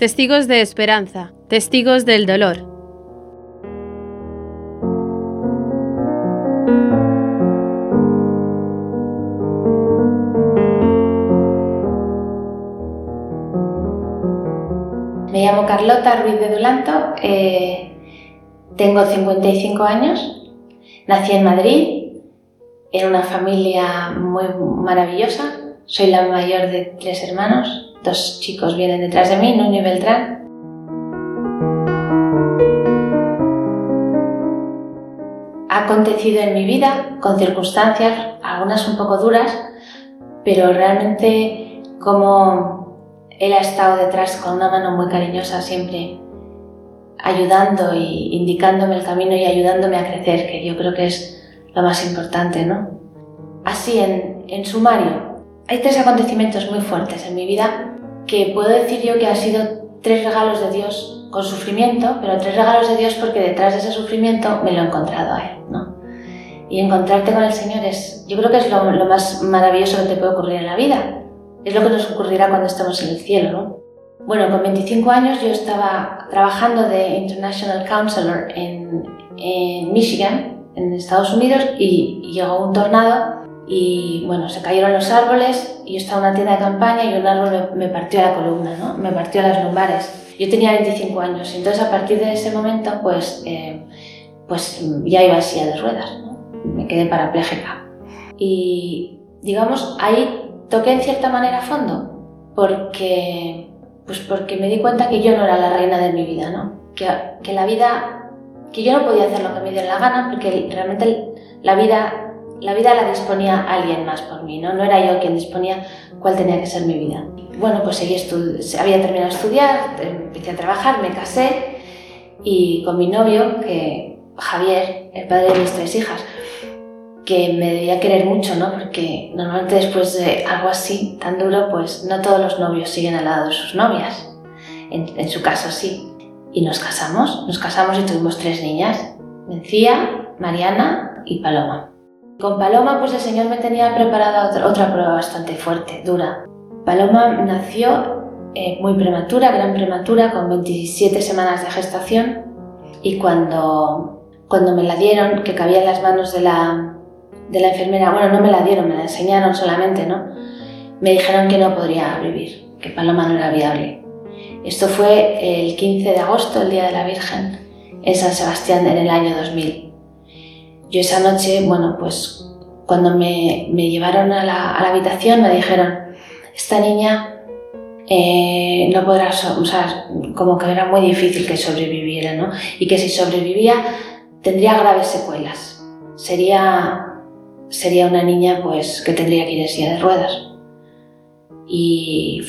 Testigos de esperanza, testigos del dolor. Me llamo Carlota Ruiz de Dulanto, eh, tengo 55 años, nací en Madrid, en una familia muy maravillosa, soy la mayor de tres hermanos, Dos chicos vienen detrás de mí, Nuño y Beltrán. Ha acontecido en mi vida con circunstancias, algunas un poco duras, pero realmente como él ha estado detrás con una mano muy cariñosa siempre ayudando y indicándome el camino y ayudándome a crecer, que yo creo que es lo más importante, ¿no? Así, en, en sumario, hay tres acontecimientos muy fuertes en mi vida que puedo decir yo que han sido tres regalos de Dios con sufrimiento, pero tres regalos de Dios porque detrás de ese sufrimiento me lo he encontrado a Él, ¿no? Y encontrarte con el Señor es, yo creo que es lo, más maravilloso que te puede ocurrir en la vida. Es lo que nos ocurrirá cuando estemos en el cielo, ¿no? Bueno, con 25 años yo estaba trabajando de International Counselor en, en Michigan, en Estados Unidos, y llegó un tornado y bueno, se cayeron los árboles y yo estaba en una tienda de campaña y un árbol me, partió la columna, ¿no? me partió las lumbares. Yo tenía 25 años y entonces a partir de ese momento pues, eh, pues ya iba en silla de ruedas, ¿no? me quedé parapléjica. Y digamos, ahí toqué en cierta manera fondo porque, pues porque me di cuenta que yo no era la reina de mi vida, ¿no? que, que la vida, que yo no podía hacer lo que me diera la gana porque realmente la vida la vida la disponía alguien más por mí, ¿no? No era yo quien disponía cuál tenía que ser mi vida. Bueno, pues seguí había terminado de estudiar, empecé a trabajar, me casé y con mi novio, que Javier, el padre de mis tres hijas, que me debía querer mucho, ¿no? Porque normalmente después de algo así tan duro, pues no todos los novios siguen al lado de sus novias. En, en su caso sí. Y nos casamos, nos casamos y tuvimos tres niñas, Mencía, Mariana y Paloma. Con Paloma, pues el Señor me tenía preparada otra, prueba bastante fuerte, dura. Paloma nació eh, muy prematura, gran prematura, con 27 semanas de gestación, y cuando, cuando me la dieron, que cabía en las manos de la, de la enfermera, bueno, no me la dieron, me la enseñaron solamente, ¿no? Me dijeron que no podría vivir, que Paloma no era viable. Esto fue el 15 de agosto, el Día de la Virgen, en San Sebastián, en el año 2000. Yo esa noche, bueno, pues cuando me, me llevaron a la, a la, habitación me dijeron, esta niña eh, no podrá, o sea, como que era muy difícil que sobreviviera, ¿no? Y que si sobrevivía tendría graves secuelas. Sería, sería una niña pues que tendría que ir en silla de ruedas. Y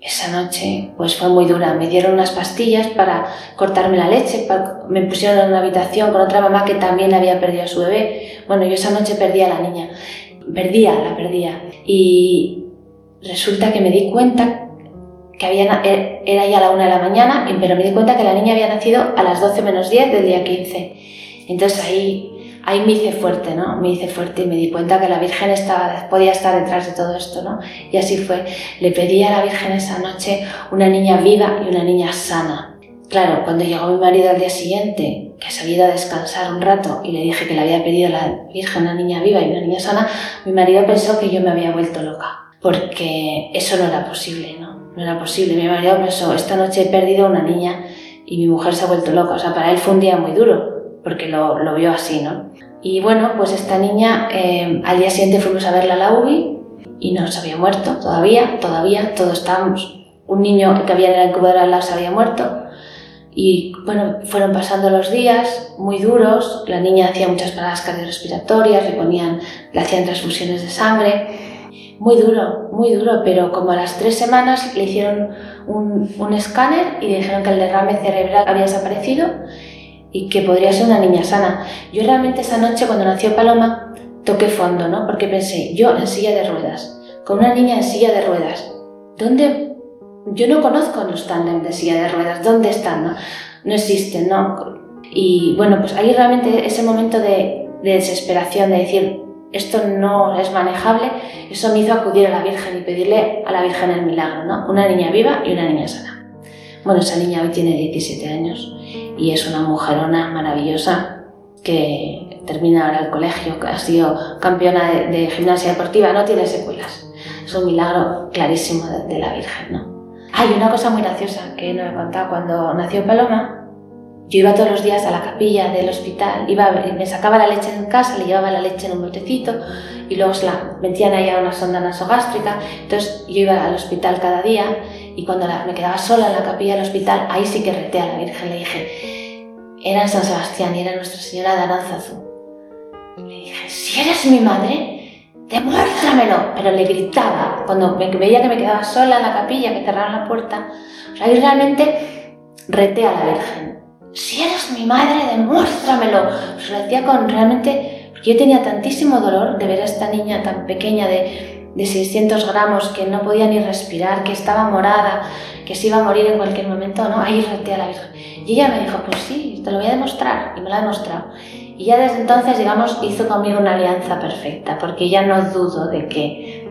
esa noche pues fue muy dura. Me dieron unas pastillas para cortarme la leche, me pusieron en una habitación con otra mamá que también había perdido a su bebé. Bueno, yo esa noche perdí a la niña. Perdía, la perdía. Y resulta que me di cuenta que había, e, era ya la una de la mañana, pero me di cuenta que la niña había nacido a las 12 menos 10 del día 15. Entonces ahí ahí me hice fuerte, ¿no? Me hice fuerte y me di cuenta que la Virgen estaba, podía estar detrás de todo esto, ¿no? Y así fue. Le pedí a la Virgen esa noche una niña viva y una niña sana. Claro, cuando llegó mi marido al día siguiente, que se había ido a descansar un rato y le dije que le había pedido a la Virgen una niña viva y una niña sana, mi marido pensó que yo me había vuelto loca, porque eso no era posible, ¿no? No era posible. Mi marido pensó, esta noche he perdido a una niña y mi mujer se ha vuelto loca. O sea, para él fue un día muy duro, porque lo, lo vio así, ¿no? Y bueno, pues esta niña, eh, al día siguiente fuimos a verla a la UBI y no se había muerto todavía, todavía, todos estábamos. Un niño que había en la incubadora al lado se había muerto. Y bueno, fueron pasando los días muy duros. La niña hacía muchas paradas cardiorrespiratorias, le ponían, le hacían transfusiones de sangre. Muy duro, muy duro, pero como a las tres semanas le hicieron un, un escáner y dijeron que el derrame cerebral había desaparecido y que podría ser una niña sana. Yo realmente esa noche cuando nació Paloma toqué fondo, ¿no? Porque pensé, yo en silla de ruedas, con una niña en silla de ruedas, ¿dónde? Yo no conozco los tándem de silla de ruedas, ¿dónde están? No, no existen, ¿no? Y bueno, pues ahí realmente ese momento de, de desesperación, de decir, esto no es manejable, eso me hizo acudir a la Virgen y pedirle a la Virgen el milagro, ¿no? Una niña viva y una niña sana. Bueno, esa niña hoy tiene 17 años y es una mujerona maravillosa que termina ahora el colegio, que ha sido campeona de, gimnasia deportiva, no tiene secuelas. Es un milagro clarísimo de, la Virgen, ¿no? Hay una cosa muy graciosa que no he contado. Cuando nació Paloma, yo iba todos los días a la capilla del hospital, iba, me sacaba la leche en casa, le llevaba la leche en un botecito y luego se la metían ahí a una sonda nasogástrica. Entonces yo iba al hospital cada día y cuando me quedaba sola en la capilla del hospital, ahí sí que reté a la Virgen, le dije, era en San Sebastián y era Nuestra Señora de Aranzazu. Le dije, si eres mi madre, demuéstramelo. Pero le gritaba cuando veía que me quedaba sola en la capilla, que cerraron la puerta. O sea, yo realmente reté a la Virgen si eres mi madre, demuéstramelo. Se lo decía con realmente, porque yo tenía tantísimo dolor de ver a esta niña tan pequeña de, de 600 gramos que no podía ni respirar, que estaba morada, que se iba a morir en cualquier momento, ¿no? Ahí reté a la Virgen. Y ella me dijo, pues sí, te lo voy a demostrar. Y me lo ha demostrado. Y ya desde entonces, digamos, hizo conmigo una alianza perfecta, porque ya no dudo de que,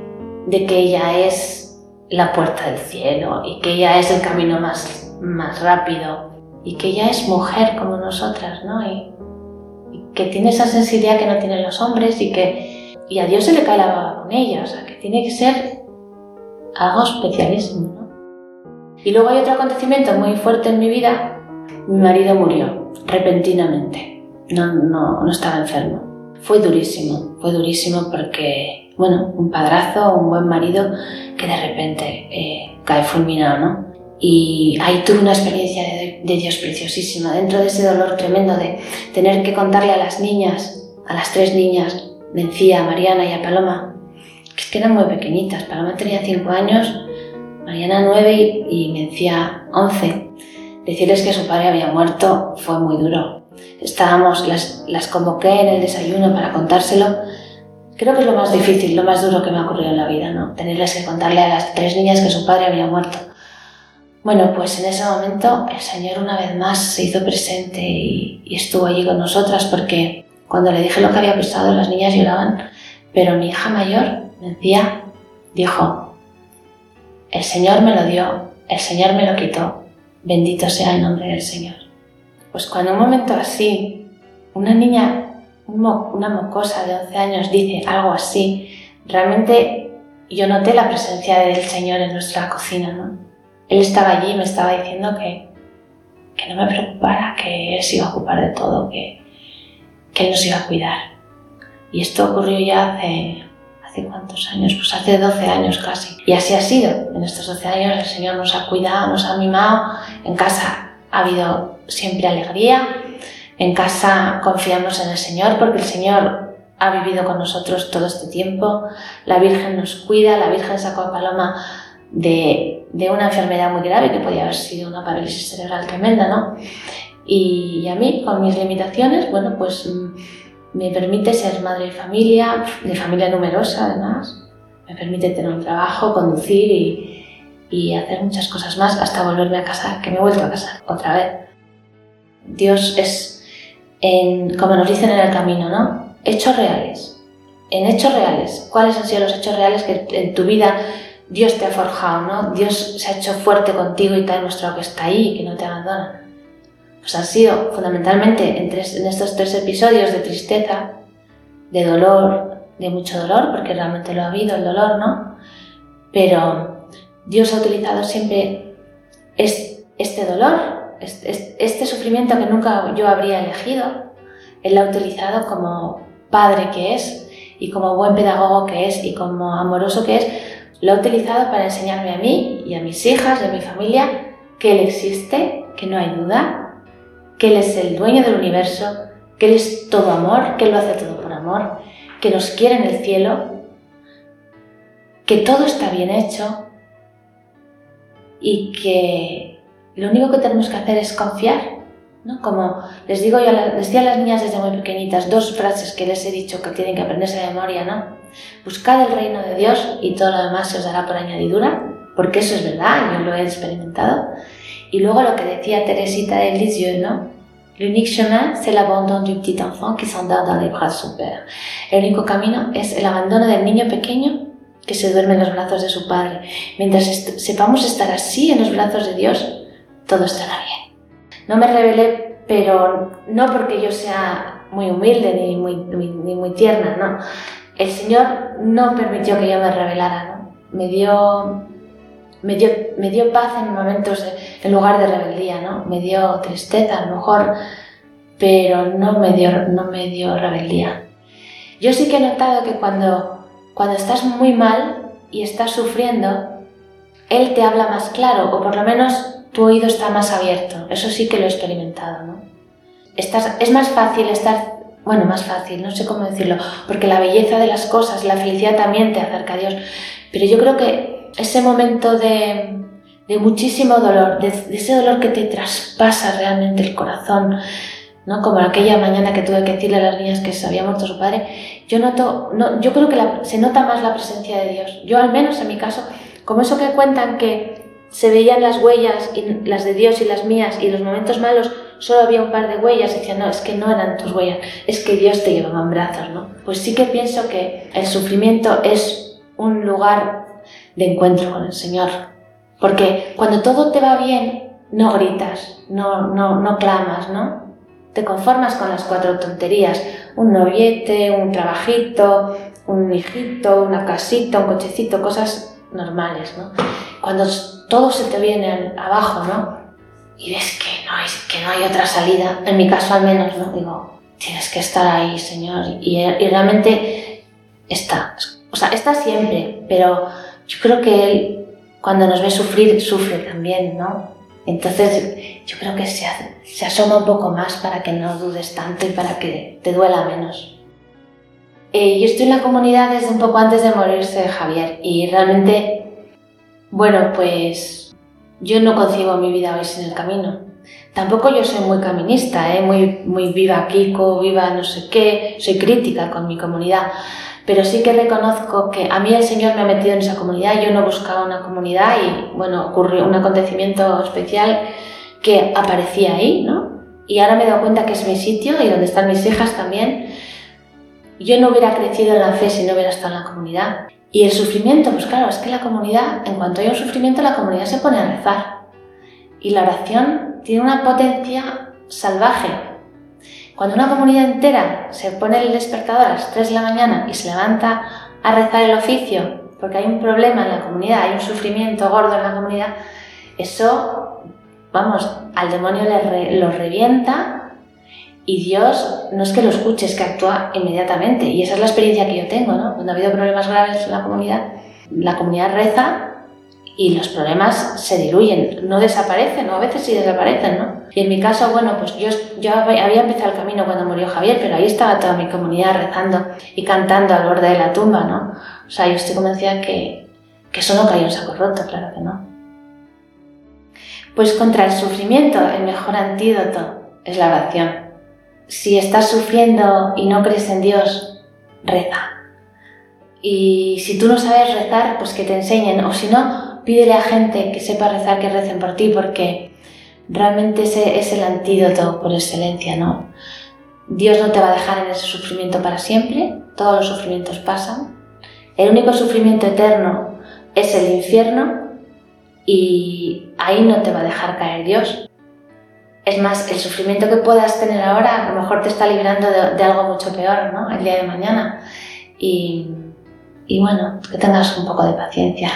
de que ella es la puerta del cielo y que ella es el camino más, más rápido y que ella es mujer como nosotras, ¿no? Y, que tiene esa sensibilidad que no tienen los hombres y que y a Dios se le cae la baba con ella, o sea, que tiene que ser algo especialísimo, ¿no? Y luego hay otro acontecimiento muy fuerte en mi vida, mi marido murió repentinamente, no, no, no estaba enfermo. Fue durísimo, fue durísimo porque, bueno, un padrazo, un buen marido que de repente eh, cae fulminado, ¿no? Y ahí tuve una experiencia de, Dios preciosísima, dentro de ese dolor tremendo de tener que contarle a las niñas, a las tres niñas, Mencía, a Mariana y a Paloma, que es eran muy pequeñitas. Paloma tenía cinco años, Mariana nueve y, Mencía once. Decirles que su padre había muerto fue muy duro. Estábamos, las, las convoqué en el desayuno para contárselo. Creo que es lo más difícil, lo más duro que me ha ocurrido en la vida, ¿no? Tenerles que contarle a las tres niñas que su padre había muerto. Bueno, pues en ese momento el Señor una vez más se hizo presente y, estuvo allí con nosotras porque cuando le dije lo que había pasado las niñas lloraban, pero mi hija mayor, decía, dijo, el Señor me lo dio, el Señor me lo quitó, bendito sea el nombre del Señor. Pues cuando un momento así, una niña, una mocosa de 11 años dice algo así, realmente yo noté la presencia del Señor en nuestra cocina, ¿no? Él estaba allí y me estaba diciendo que, que no me preocupara, que Él se iba a ocupar de todo, que, que nos iba a cuidar. Y esto ocurrió ya hace, ¿hace cuántos años? Pues hace 12 años casi. Y así ha sido. En estos 12 años el Señor nos ha cuidado, nos ha mimado. En casa ha habido siempre alegría. En casa confiamos en el Señor porque el Señor ha vivido con nosotros todo este tiempo. La Virgen nos cuida, la Virgen sacó a Paloma de, de, una enfermedad muy grave que podía haber sido una parálisis cerebral tremenda, ¿no? Y, a mí, con mis limitaciones, bueno, pues mm, me permite ser madre de familia, de familia numerosa además, me permite tener un trabajo, conducir y, y hacer muchas cosas más hasta volverme a casar, que me he vuelto a casar otra vez. Dios es, en, como nos dicen en el camino, ¿no? Hechos reales. En hechos reales. ¿Cuáles han sido los hechos reales que en tu vida Dios te ha forjado, ¿no? Dios se ha hecho fuerte contigo y te ha demostrado que está ahí y que no te abandona. Pues han sido fundamentalmente en, en estos tres episodios de tristeza, de dolor, de mucho dolor, porque realmente lo ha habido el dolor, ¿no? Pero Dios ha utilizado siempre este dolor, este sufrimiento que nunca yo habría elegido, Él lo ha utilizado como padre que es y como buen pedagogo que es y como amoroso que es lo ha utilizado para enseñarme a mí y a mis hijas y a mi familia que Él existe, que no hay duda, que Él es el dueño del universo, que Él es todo amor, que Él lo hace todo por amor, que nos quiere en el cielo, que todo está bien hecho y que lo único que tenemos que hacer es confiar. ¿no? Como les digo yo, decía a las niñas desde muy pequeñitas, dos frases que les he dicho que tienen que aprenderse de memoria, ¿no? Buscad el reino de Dios y todo lo demás se os dará por añadidura, porque eso es verdad, yo lo he experimentado. Y luego lo que decía Teresita de Lisieux, ¿no? L'unique chemin, c'est l'abandon du petit enfant qui s'endort dans les bras de son père. El único camino es el abandono del niño pequeño que se duerme en los brazos de su padre. Mientras sepamos estar así en los brazos de Dios, todo estará bien. No me rebelé, pero no porque yo sea muy humilde ni muy, ni muy tierna, no. El Señor no permitió que yo me rebelara, ¿no? Me dio, me dio, me dio paz en momentos en lugar de rebeldía, ¿no? Me dio tristeza a lo mejor, pero no me dio, no me dio rebeldía. Yo sí que he notado que cuando, cuando estás muy mal y estás sufriendo, Él te habla más claro, o por lo menos tu oído está más abierto. Eso sí que lo he experimentado, ¿no? Estás, es más fácil estar, bueno, más fácil, no sé cómo decirlo, porque la belleza de las cosas, la felicidad también te acerca a Dios. Pero yo creo que ese momento de, de muchísimo dolor, de, ese dolor que te traspasa realmente el corazón, ¿no? Como aquella mañana que tuve que decirle a las niñas que se había muerto su padre, yo noto, no, yo creo que se nota más la presencia de Dios. Yo al menos en mi caso, como eso que cuentan que se veían las huellas, y las de Dios y las mías, y los momentos malos solo había un par de huellas, y decían, no, es que no eran tus huellas, es que Dios te llevaba en brazos, ¿no? Pues sí que pienso que el sufrimiento es un lugar de encuentro con el Señor. Porque cuando todo te va bien, no gritas, no, no, no clamas, ¿no? Te conformas con las cuatro tonterías, un noviete, un trabajito, un hijito, una casita, un cochecito, cosas normales, ¿no? Cuando todo se te viene abajo, ¿no? Y ves que no hay, que no hay otra salida, en mi caso al menos, ¿no? Digo, tienes que estar ahí, Señor, y, y realmente está, o sea, está siempre, pero yo creo que Él, cuando nos ve sufrir, sufre también, ¿no? Entonces yo creo que se, se asoma un poco más para que no dudes tanto y para que te duela menos. Eh, yo estoy en la comunidad desde un poco antes de morirse Javier y realmente, bueno, pues yo no concibo mi vida hoy sin el camino. Tampoco yo soy muy caminista, ¿eh? muy, muy viva Kiko, viva no sé qué, soy crítica con mi comunidad pero sí que reconozco que a mí el Señor me ha metido en esa comunidad, yo no buscaba una comunidad y bueno, ocurrió un acontecimiento especial que aparecía ahí, ¿no? Y ahora me he dado cuenta que es mi sitio y donde están mis hijas también. Yo no hubiera crecido en la fe si no hubiera estado en la comunidad. Y el sufrimiento, pues claro, es que la comunidad, en cuanto hay un sufrimiento, la comunidad se pone a rezar. Y la oración tiene una potencia salvaje, cuando una comunidad entera se pone el despertador a las 3 de la mañana y se levanta a rezar el oficio porque hay un problema en la comunidad, hay un sufrimiento gordo en la comunidad, eso, vamos, al demonio lo revienta y Dios no es que lo escuche, es que actúa inmediatamente. Y esa es la experiencia que yo tengo, ¿no? Cuando ha habido problemas graves en la comunidad, la comunidad reza y los problemas se diluyen, no desaparecen, o a veces sí desaparecen, ¿no? Y en mi caso, bueno, pues yo, yo había empezado el camino cuando murió Javier, pero ahí estaba toda mi comunidad rezando y cantando al borde de la tumba, ¿no? O sea, yo estoy convencida que, que eso no cayó en saco roto, claro que no. Pues contra el sufrimiento, el mejor antídoto es la oración. Si estás sufriendo y no crees en Dios, reza. Y si tú no sabes rezar, pues que te enseñen, o si no, pídele a gente que sepa rezar que recen por ti, porque realmente ese es el antídoto por excelencia, ¿no? Dios no te va a dejar en ese sufrimiento para siempre, todos los sufrimientos pasan. El único sufrimiento eterno es el infierno y ahí no te va a dejar caer Dios. Es más, el sufrimiento que puedas tener ahora a lo mejor te está librando de, algo mucho peor, ¿no? El día de mañana. Y, y bueno, que tengas un poco de paciencia.